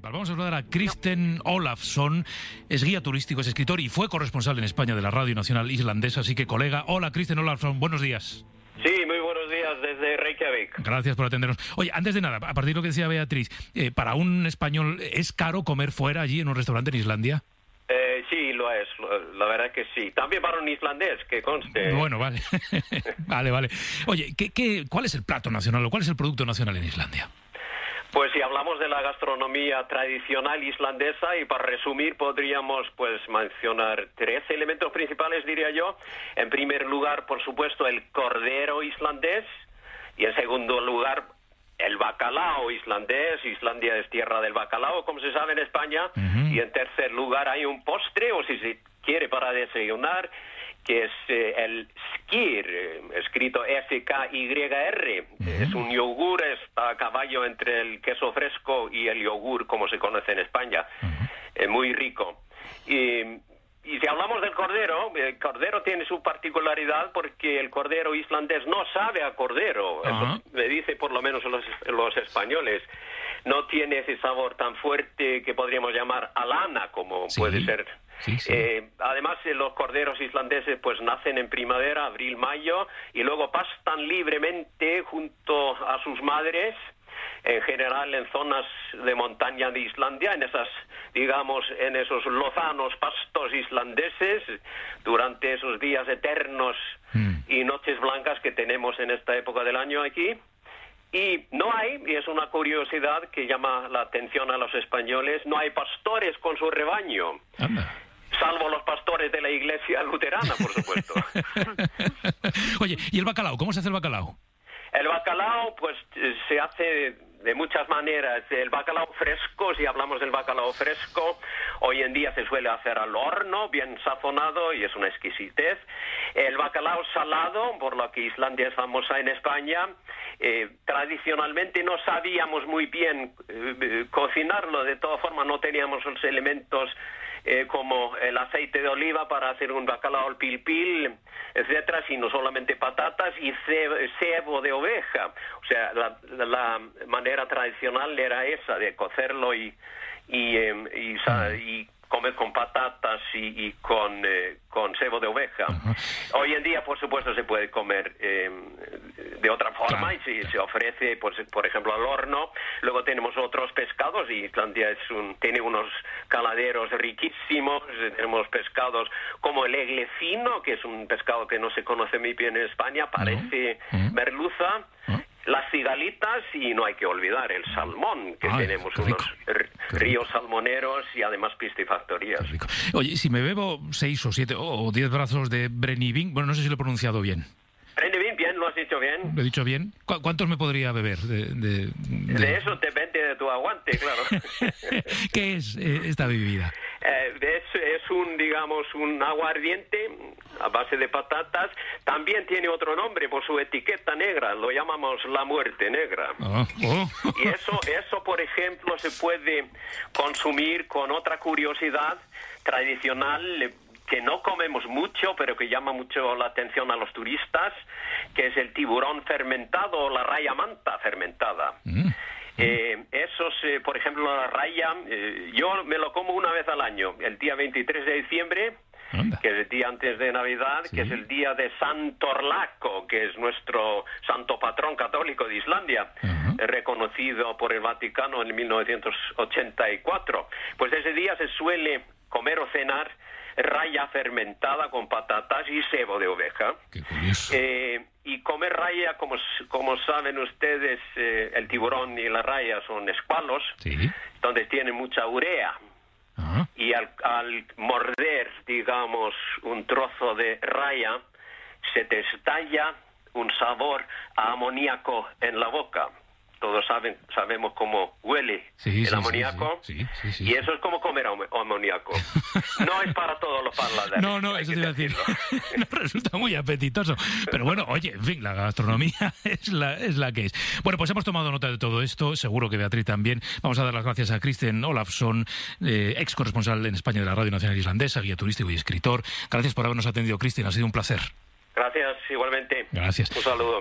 principal. Vamos a hablar a Kristen Olafsson, es guía turístico, es escritor y fue corresponsal en España de la Radio Nacional Islandesa, así que colega. Hola Kristen Olafsson, buenos días. Sí, muy buenos días desde Reykjavik. Gracias por atendernos. Oye, antes de nada, a partir de lo que decía Beatriz, eh, ¿para un español es caro comer fuera allí en un restaurante en Islandia? Eh, sí, lo es, la verdad que sí. También para un islandés, que conste. Bueno, vale. vale, vale. Oye, ¿qué, qué, cuál es el plato nacional o cuál es el producto nacional en Islandia? Pues si hablamos de la gastronomía tradicional islandesa y para resumir podríamos pues mencionar tres elementos principales diría yo. En primer lugar, por supuesto, el cordero islandés. Y en segundo lugar el bacalao islandés, Islandia es tierra del bacalao, como se sabe en España, y en tercer lugar hay un postre, o si se quiere para desayunar, que es eh, el skir, eh, escrito S-K-Y-R. Es un yogur, está a caballo entre el queso fresco y el yogur, como se conoce en España. Es muy rico. Y, y si hablamos del cordero, el cordero tiene su particularidad porque el cordero islandés no sabe a cordero. Eso me dice por lo menos los, los españoles no tiene ese sabor tan fuerte que podríamos llamar alana, como Sí. puede ser. Sí, sí. Eh, además, eh, los corderos islandeses pues nacen en primavera, abril, mayo, y luego pastan libremente junto a sus madres, en general en zonas de montaña de Islandia, en esas, digamos, en esos lozanos pastos islandeses, durante esos días eternos Mm. y noches blancas que tenemos en esta época del año aquí. Y no hay, y es una curiosidad que llama la atención a los españoles, no hay pastores con su rebaño, Anda. Salvo los pastores de la iglesia luterana, por supuesto. Oye, ¿y el bacalao? ¿Cómo se hace el bacalao? El bacalao, pues se hace de muchas maneras. El bacalao fresco, si hablamos del bacalao fresco, hoy en día se suele hacer al horno, bien sazonado y es una exquisitez. El bacalao salado, por lo que Islandia es famosa en España, eh, tradicionalmente no sabíamos muy bien eh, eh, cocinarlo, de todas formas no teníamos los elementos eh, como el aceite de oliva para hacer un bacalao al pil pil, etcétera, sino solamente patatas y ce- cebo de oveja. O sea, la, la manera tradicional era esa, de cocerlo y, y, em, y, y comer con patatas y, y con, eh, con cebo de oveja. Hoy en día, por supuesto, se puede comer em, de otra forma Claro, y se, se ofrece, pues, por ejemplo, al horno. Luego tenemos otros pescados y Islandia es un, tiene unos caladeros riquísimos. Tenemos pescados como el eglecino, que es un pescado que no se conoce muy bien en España, parece Mm. merluza. ¿No? Las cigalitas y no hay que olvidar el salmón, que Ay, tenemos unos ríos salmoneros y además piscifactorías. Oye, si me bebo seis o siete o diez brazos de Brennivin, bueno, no sé si lo he pronunciado bien. Prende bien, bien, lo has dicho bien. ¿Lo he dicho bien? ¿Cu- ¿Cuántos me podría beber? De, de- de- De eso depende de tu aguante, claro. ¿Qué es eh, esta bebida? Eh, es, es un, digamos, un aguardiente a base de patatas. También tiene otro nombre por su etiqueta negra. Lo llamamos la muerte negra. Oh, oh. Y eso, eso, por ejemplo, se puede consumir con otra curiosidad tradicional eh, que no comemos mucho, pero que llama mucho la atención a los turistas, que es el tiburón fermentado o la raya manta fermentada. Mm. Eh, eh, por ejemplo, la raya, eh, yo me lo como una vez al año, el día 23 de diciembre, Anda. que es el día antes de Navidad, Sí. que es el día de San Torlaco, que es nuestro santo patrón católico de Islandia, Ajá. eh, reconocido por el Vaticano en 1984. Pues ese día se suele comer o cenar raya fermentada con patatas y cebo de oveja. Qué curioso. Eh, y comer raya, como, saben ustedes, eh, el tiburón y la raya son escualos, Sí. donde tienen mucha urea. Ajá. Y al, al morder, digamos, un trozo de raya, se te estalla un sabor a amoníaco en la boca. Todos saben, sabemos cómo huele Sí, el sí, amoníaco. sí, y eso es como comer am- amoníaco. No es para todos los paladares. No, no, eso te iba a decir. no resulta muy apetitoso. Pero bueno, oye, en fin, la gastronomía es la, es la que es. Bueno, pues hemos tomado nota de todo esto, seguro que Beatriz también. Vamos a dar las gracias a Kristen Olafsson, eh, ex corresponsal en España de la Radio Nacional Islandesa, guía turístico y escritor. Gracias por habernos atendido, Kristen, ha sido un placer. Gracias, igualmente. Gracias. Un saludo.